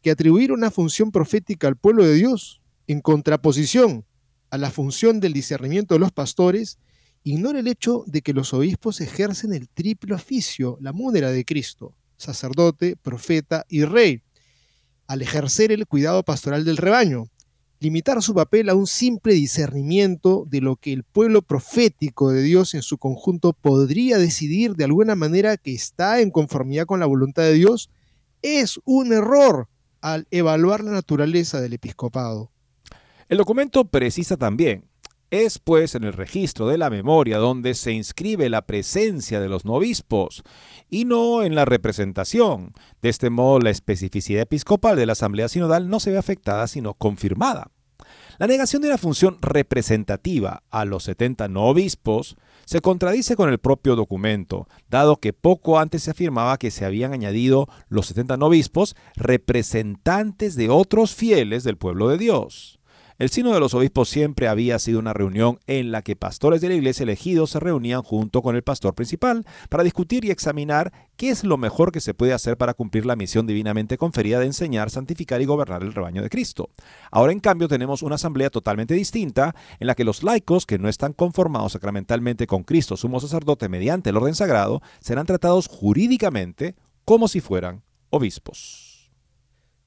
que atribuir una función profética al pueblo de Dios en contraposición a la función del discernimiento de los pastores ignora el hecho de que los obispos ejercen el triple oficio, la múnera de Cristo, sacerdote, profeta y rey, al ejercer el cuidado pastoral del rebaño, limitar su papel a un simple discernimiento de lo que el pueblo profético de Dios en su conjunto podría decidir de alguna manera que está en conformidad con la voluntad de Dios, es un error. al evaluar la naturaleza del episcopado. El documento precisa también, es pues en el registro de la memoria donde se inscribe la presencia de los novispos y no en la representación. De este modo, la especificidad episcopal de la Asamblea Sinodal no se ve afectada, sino confirmada. La negación de una función representativa a los 70 no obispos se contradice con el propio documento, dado que poco antes se afirmaba que se habían añadido los 70 no obispos representantes de otros fieles del pueblo de Dios. El Sino de los Obispos siempre había sido una reunión en la que pastores de la iglesia elegidos se reunían junto con el pastor principal para discutir y examinar qué es lo mejor que se puede hacer para cumplir la misión divinamente conferida de enseñar, santificar y gobernar el rebaño de Cristo. Ahora, en cambio, tenemos una asamblea totalmente distinta en la que los laicos que no están conformados sacramentalmente con Cristo, sumo sacerdote, mediante el orden sagrado, serán tratados jurídicamente como si fueran obispos.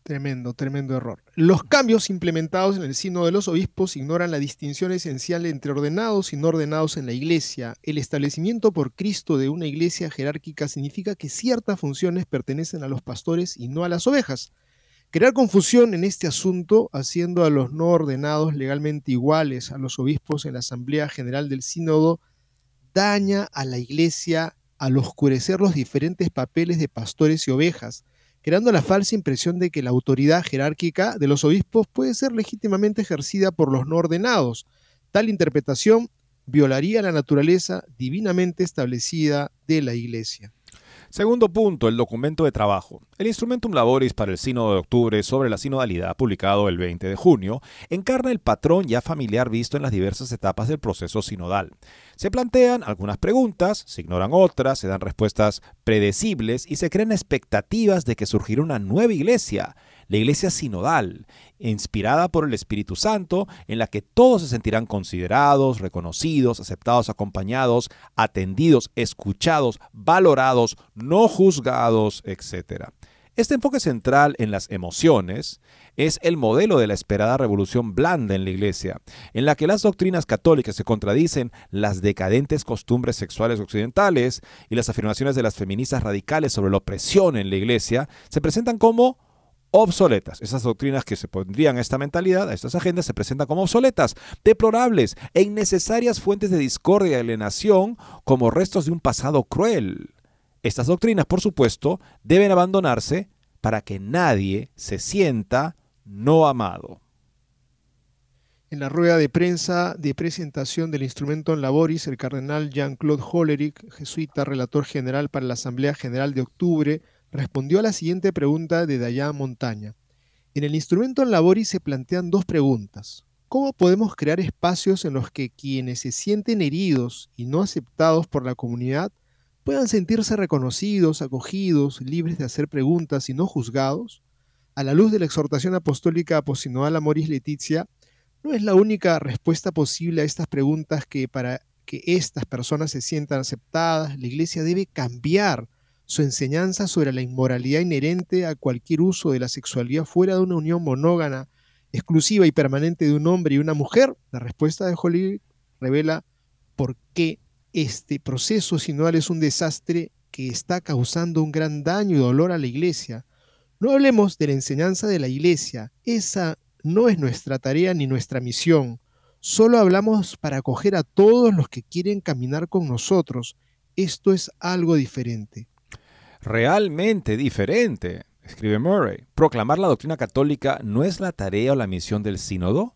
Tremendo, tremendo error. Los cambios implementados en el signo de los obispos ignoran la distinción esencial entre ordenados y no ordenados en la iglesia. El establecimiento por Cristo de una iglesia jerárquica significa que ciertas funciones pertenecen a los pastores y no a las ovejas. Crear confusión en este asunto, haciendo a los no ordenados legalmente iguales a los obispos en la Asamblea General del Sínodo, daña a la iglesia al oscurecer los diferentes papeles de pastores y ovejas creando la falsa impresión de que la autoridad jerárquica de los obispos puede ser legítimamente ejercida por los no ordenados. Tal interpretación violaría la naturaleza divinamente establecida de la Iglesia. Segundo punto, el documento de trabajo. El Instrumentum Laboris para el Sínodo de Octubre sobre la sinodalidad, publicado el 20 de junio, encarna el patrón ya familiar visto en las diversas etapas del proceso sinodal. Se plantean algunas preguntas, se ignoran otras, se dan respuestas predecibles y se crean expectativas de que surgirá una nueva iglesia, la iglesia sinodal, inspirada por el Espíritu Santo, en la que todos se sentirán considerados, reconocidos, aceptados, acompañados, atendidos, escuchados, valorados, no juzgados, etc. Este enfoque central en las emociones es el modelo de la esperada revolución blanda en la Iglesia, en la que las doctrinas católicas se contradicen las decadentes costumbres sexuales occidentales y las afirmaciones de las feministas radicales sobre la opresión en la Iglesia se presentan como obsoletas. Esas doctrinas que se pondrían a esta mentalidad, a estas agendas, se presentan como obsoletas, deplorables e innecesarias fuentes de discordia y alienación como restos de un pasado cruel. Estas doctrinas, por supuesto, deben abandonarse para que nadie se sienta no amado. En la rueda de prensa de presentación del instrumento en laboris, el cardenal Jean-Claude Hollerich, jesuita relator general para la Asamblea General de octubre, respondió a la siguiente pregunta de Dayan Montaña. En el instrumento en laboris se plantean dos preguntas. ¿Cómo podemos crear espacios en los que quienes se sienten heridos y no aceptados por la comunidad puedan sentirse reconocidos, acogidos, libres de hacer preguntas y no juzgados? A la luz de la exhortación apostólica aposinodal Moris Leticia, no es la única respuesta posible a estas preguntas que para que estas personas se sientan aceptadas, la Iglesia debe cambiar su enseñanza sobre la inmoralidad inherente a cualquier uso de la sexualidad fuera de una unión monógana, exclusiva y permanente de un hombre y una mujer, la respuesta de Holly revela por qué este proceso sinodal es un desastre que está causando un gran daño y dolor a la iglesia. No hablemos de la enseñanza de la iglesia, esa no es nuestra tarea ni nuestra misión. Solo hablamos para acoger a todos los que quieren caminar con nosotros. Esto es algo diferente realmente diferente, escribe Murray. ¿Proclamar la doctrina católica no es la tarea o la misión del sínodo?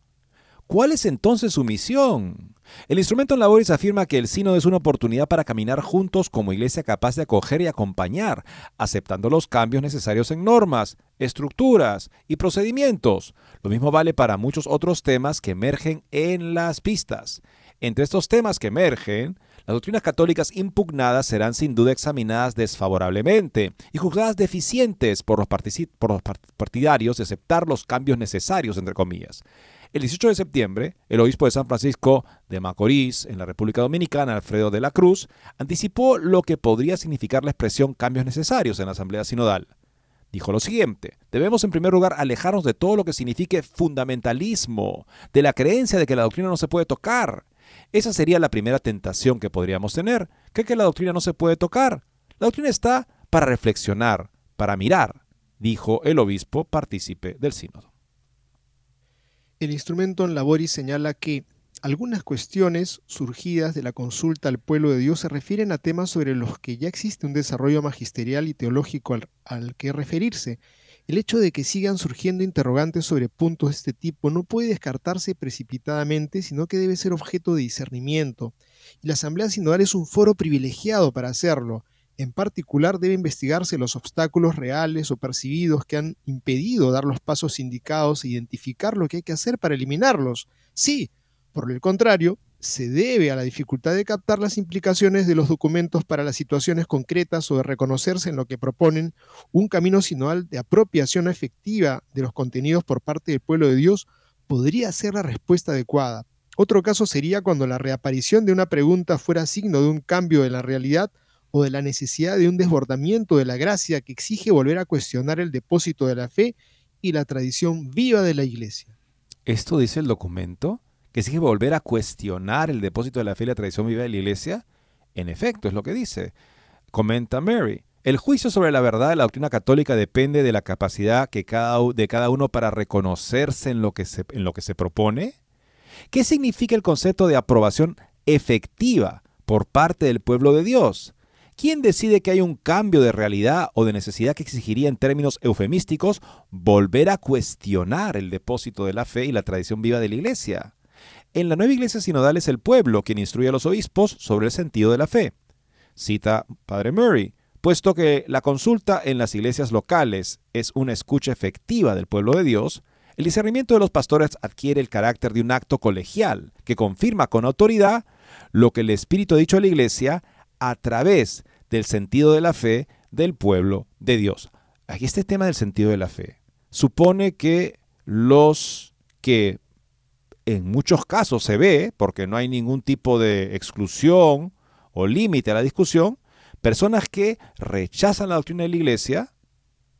¿Cuál es entonces su misión? El instrumento en labores afirma que el sínodo es una oportunidad para caminar juntos como iglesia capaz de acoger y acompañar, aceptando los cambios necesarios en normas, estructuras y procedimientos. Lo mismo vale para muchos otros temas que emergen en las pistas. Entre estos temas que emergen, las doctrinas católicas impugnadas serán sin duda examinadas desfavorablemente y juzgadas deficientes por los, partidarios de aceptar los cambios necesarios, entre comillas. El 18 de septiembre, el obispo de San Francisco de Macorís, en la República Dominicana, Alfredo de la Cruz, anticipó lo que podría significar la expresión cambios necesarios en la Asamblea Sinodal. Dijo lo siguiente, debemos en primer lugar alejarnos de todo lo que signifique fundamentalismo, de la creencia de que la doctrina no se puede tocar, esa sería la primera tentación que podríamos tener, que que la doctrina no se puede tocar. La doctrina está para reflexionar, para mirar. dijo el obispo partícipe del sínodo. El instrumento en laboris señala que algunas cuestiones surgidas de la consulta al pueblo de Dios se refieren a temas sobre los que ya existe un desarrollo magisterial y teológico al, que referirse. El hecho de que sigan surgiendo interrogantes sobre puntos de este tipo no puede descartarse precipitadamente, sino que debe ser objeto de discernimiento. Y la Asamblea Sinodal es un foro privilegiado para hacerlo. En particular, debe investigarse los obstáculos reales o percibidos que han impedido dar los pasos indicados e identificar lo que hay que hacer para eliminarlos. Sí, por el contrario, se debe a la dificultad de captar las implicaciones de los documentos para las situaciones concretas o de reconocerse en lo que proponen un camino sinodal de apropiación efectiva de los contenidos por parte del pueblo de Dios podría ser la respuesta adecuada. Otro caso sería cuando la reaparición de una pregunta fuera signo de un cambio de la realidad o de la necesidad de un desbordamiento de la gracia que exige volver a cuestionar el depósito de la fe y la tradición viva de la Iglesia. ¿Esto dice el documento? que exige volver a cuestionar el depósito de la fe y la tradición viva de la iglesia? En efecto, es lo que dice. Comenta Mary. El juicio sobre la verdad de la doctrina católica depende de la capacidad que cada, de cada uno para reconocerse en lo, que se, en lo que se propone. ¿Qué significa el concepto de aprobación efectiva por parte del pueblo de Dios? ¿Quién decide que hay un cambio de realidad o de necesidad que exigiría en términos eufemísticos volver a cuestionar el depósito de la fe y la tradición viva de la Iglesia? En la nueva iglesia sinodal es el pueblo quien instruye a los obispos sobre el sentido de la fe. Cita Padre Murray, puesto que la consulta en las iglesias locales es una escucha efectiva del pueblo de Dios, el discernimiento de los pastores adquiere el carácter de un acto colegial que confirma con autoridad lo que el Espíritu ha dicho a la iglesia a través del sentido de la fe del pueblo de Dios. Aquí este tema del sentido de la fe supone que los que en muchos casos se ve, porque no hay ningún tipo de exclusión o límite a la discusión, personas que rechazan la doctrina de la iglesia,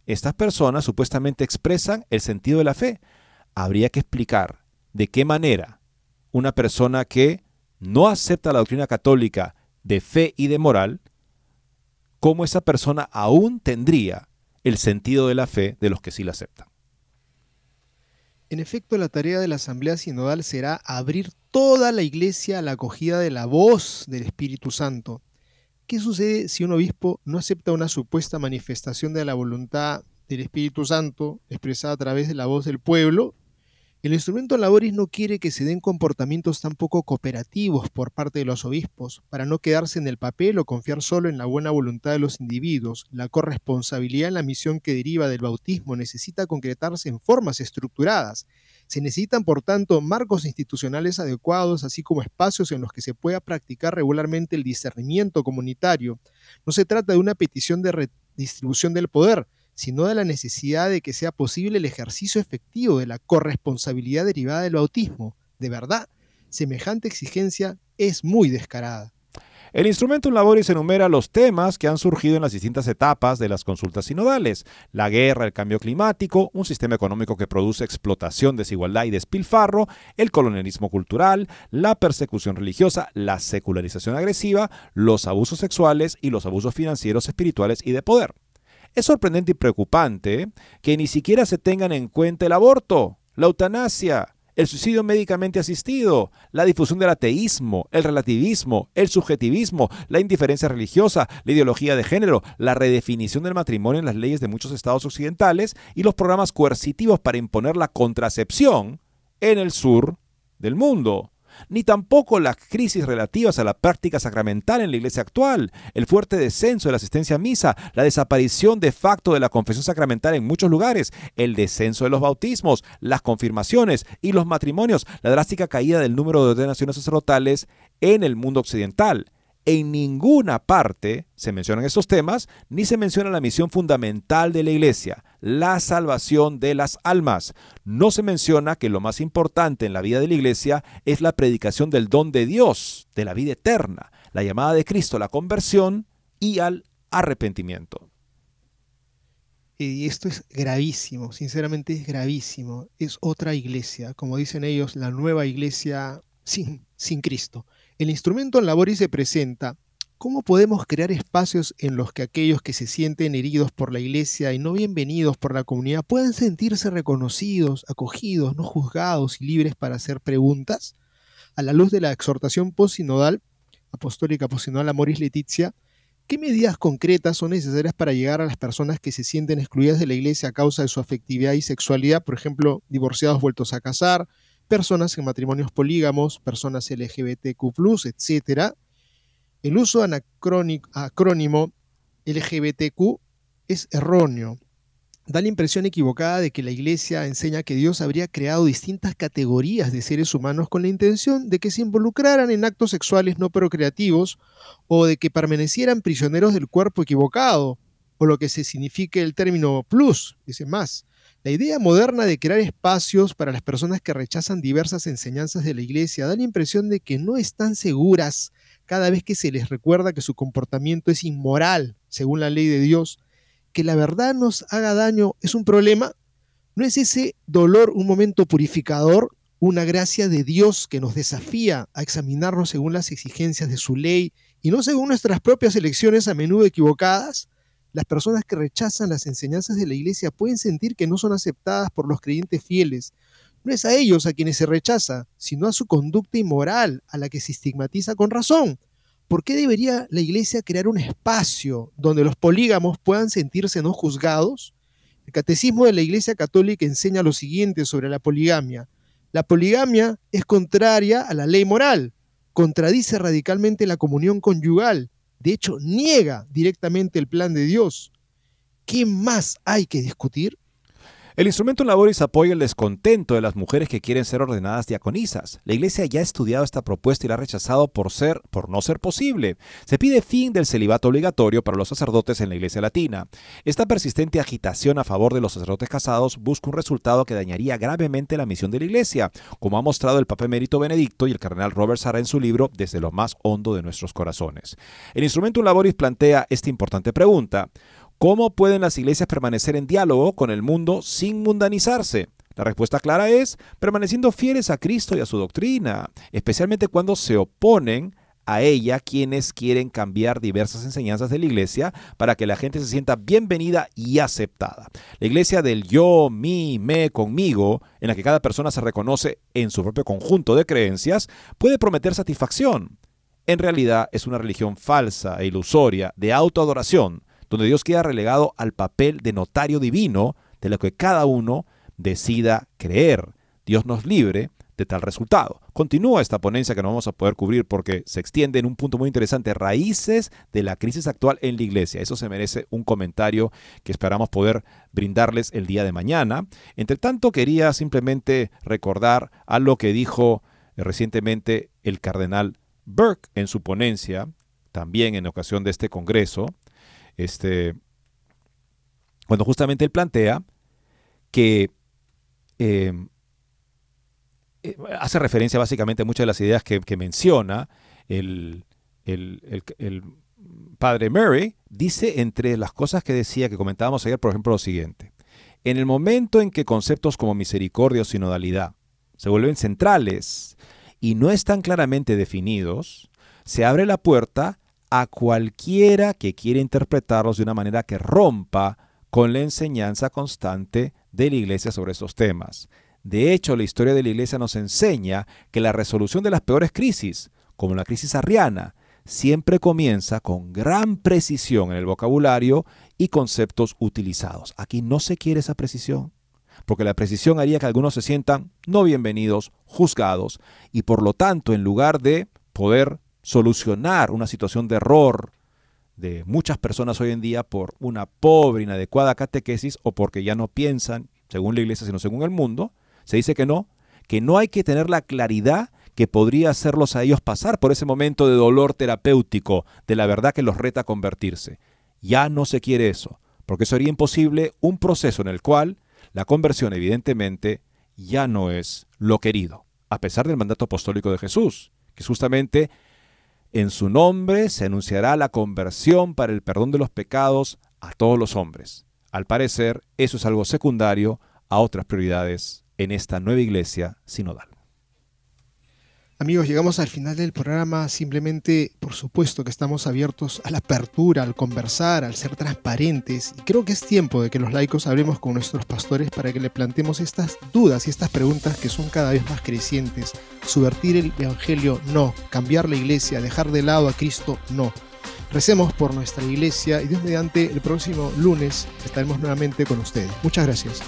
estas personas supuestamente expresan el sentido de la fe. Habría que explicar de qué manera una persona que no acepta la doctrina católica de fe y de moral, cómo esa persona aún tendría el sentido de la fe de los que sí la aceptan. En efecto, la tarea de la Asamblea Sinodal será abrir toda la iglesia a la acogida de la voz del Espíritu Santo. ¿Qué sucede si un obispo no acepta una supuesta manifestación de la voluntad del Espíritu Santo expresada a través de la voz del pueblo el instrumento laboris no quiere que se den comportamientos tan poco cooperativos por parte de los obispos, para no quedarse en el papel o confiar solo en la buena voluntad de los individuos. La corresponsabilidad en la misión que deriva del bautismo necesita concretarse en formas estructuradas. Se necesitan, por tanto, marcos institucionales adecuados, así como espacios en los que se pueda practicar regularmente el discernimiento comunitario. No se trata de una petición de redistribución del poder, sino de la necesidad de que sea posible el ejercicio efectivo de la corresponsabilidad derivada del bautismo. De verdad, semejante exigencia es muy descarada. El instrumento Laboris enumera los temas que han surgido en las distintas etapas de las consultas sinodales. La guerra, el cambio climático, un sistema económico que produce explotación, desigualdad y despilfarro, el colonialismo cultural, la persecución religiosa, la secularización agresiva, los abusos sexuales y los abusos financieros, espirituales y de poder. Es sorprendente y preocupante que ni siquiera se tengan en cuenta el aborto, la eutanasia, el suicidio médicamente asistido, la difusión del ateísmo, el relativismo, el subjetivismo, la indiferencia religiosa, la ideología de género, la redefinición del matrimonio en las leyes de muchos estados occidentales y los programas coercitivos para imponer la contracepción en el sur del mundo ni tampoco las crisis relativas a la práctica sacramental en la iglesia actual, el fuerte descenso de la asistencia a misa, la desaparición de facto de la confesión sacramental en muchos lugares, el descenso de los bautismos, las confirmaciones y los matrimonios, la drástica caída del número de ordenaciones sacerdotales en el mundo occidental. En ninguna parte se mencionan estos temas, ni se menciona la misión fundamental de la Iglesia, la salvación de las almas. No se menciona que lo más importante en la vida de la Iglesia es la predicación del don de Dios, de la vida eterna, la llamada de Cristo, la conversión y al arrepentimiento. Y esto es gravísimo, sinceramente es gravísimo. Es otra iglesia, como dicen ellos, la nueva iglesia sin, sin Cristo. El instrumento en laboris se presenta ¿Cómo podemos crear espacios en los que aquellos que se sienten heridos por la iglesia y no bienvenidos por la comunidad puedan sentirse reconocidos, acogidos, no juzgados y libres para hacer preguntas? A la luz de la exhortación postsinodal, apostólica postsinodal Moris Letizia, ¿qué medidas concretas son necesarias para llegar a las personas que se sienten excluidas de la iglesia a causa de su afectividad y sexualidad? Por ejemplo, divorciados vueltos a casar, personas en matrimonios polígamos, personas LGBTQ, etcétera el uso acrónimo LGBTQ es erróneo. Da la impresión equivocada de que la Iglesia enseña que Dios habría creado distintas categorías de seres humanos con la intención de que se involucraran en actos sexuales no procreativos o de que permanecieran prisioneros del cuerpo equivocado, o lo que se signifique el término plus, dice más. La idea moderna de crear espacios para las personas que rechazan diversas enseñanzas de la Iglesia da la impresión de que no están seguras cada vez que se les recuerda que su comportamiento es inmoral, según la ley de Dios, que la verdad nos haga daño es un problema, ¿no es ese dolor un momento purificador, una gracia de Dios que nos desafía a examinarnos según las exigencias de su ley y no según nuestras propias elecciones a menudo equivocadas? Las personas que rechazan las enseñanzas de la iglesia pueden sentir que no son aceptadas por los creyentes fieles, no es a ellos a quienes se rechaza, sino a su conducta inmoral, a la que se estigmatiza con razón. ¿Por qué debería la iglesia crear un espacio donde los polígamos puedan sentirse no juzgados? El catecismo de la iglesia católica enseña lo siguiente sobre la poligamia. La poligamia es contraria a la ley moral, contradice radicalmente la comunión conyugal, de hecho niega directamente el plan de Dios. ¿Qué más hay que discutir? El instrumento Laboris apoya el descontento de las mujeres que quieren ser ordenadas diaconisas. La Iglesia ya ha estudiado esta propuesta y la ha rechazado por ser, por no ser posible. Se pide fin del celibato obligatorio para los sacerdotes en la Iglesia Latina. Esta persistente agitación a favor de los sacerdotes casados busca un resultado que dañaría gravemente la misión de la Iglesia, como ha mostrado el Papa Emérito Benedicto y el cardenal Robert Sara en su libro Desde lo más hondo de nuestros corazones. El instrumento Laboris plantea esta importante pregunta. ¿Cómo pueden las iglesias permanecer en diálogo con el mundo sin mundanizarse? La respuesta clara es permaneciendo fieles a Cristo y a su doctrina, especialmente cuando se oponen a ella quienes quieren cambiar diversas enseñanzas de la iglesia para que la gente se sienta bienvenida y aceptada. La iglesia del yo, mi, me, conmigo, en la que cada persona se reconoce en su propio conjunto de creencias, puede prometer satisfacción. En realidad es una religión falsa e ilusoria de autoadoración donde Dios queda relegado al papel de notario divino de lo que cada uno decida creer. Dios nos libre de tal resultado. Continúa esta ponencia que no vamos a poder cubrir porque se extiende en un punto muy interesante, raíces de la crisis actual en la iglesia. Eso se merece un comentario que esperamos poder brindarles el día de mañana. Entre tanto, quería simplemente recordar algo que dijo recientemente el cardenal Burke en su ponencia, también en ocasión de este Congreso, este, cuando justamente él plantea que em, eh, hace referencia básicamente a muchas de las ideas que, menciona el, el, padre Murray, dice entre las cosas que decía, que comentábamos ayer, por ejemplo, lo siguiente. En el momento en que conceptos como misericordia o sinodalidad se vuelven centrales y no están claramente definidos, se abre la puerta a cualquiera que quiera interpretarlos de una manera que rompa con la enseñanza constante de la Iglesia sobre estos temas. De hecho, la historia de la Iglesia nos enseña que la resolución de las peores crisis, como la crisis arriana, siempre comienza con gran precisión en el vocabulario y conceptos utilizados. Aquí no se quiere esa precisión, porque la precisión haría que algunos se sientan no bienvenidos, juzgados, y por lo tanto, en lugar de poder solucionar una situación de error de muchas personas hoy en día por una pobre, inadecuada catequesis o porque ya no piensan según la iglesia, sino según el mundo, se dice que no, que no hay que tener la claridad que podría hacerlos a ellos pasar por ese momento de dolor terapéutico, de la verdad que los reta a convertirse. Ya no se quiere eso, porque sería imposible un proceso en el cual la conversión evidentemente ya no es lo querido, a pesar del mandato apostólico de Jesús, que justamente en su nombre se anunciará la conversión para el perdón de los pecados a todos los hombres. Al parecer, eso es algo secundario a otras prioridades en esta nueva iglesia sinodal. Amigos, llegamos al final del programa. Simplemente, por supuesto que estamos abiertos a la apertura, al conversar, al ser transparentes. Y creo que es tiempo de que los laicos hablemos con nuestros pastores para que le planteemos estas dudas y estas preguntas que son cada vez más crecientes. Subvertir el Evangelio, no. Cambiar la iglesia, dejar de lado a Cristo, no. Recemos por nuestra iglesia y Dios mediante el próximo lunes estaremos nuevamente con ustedes. Muchas gracias.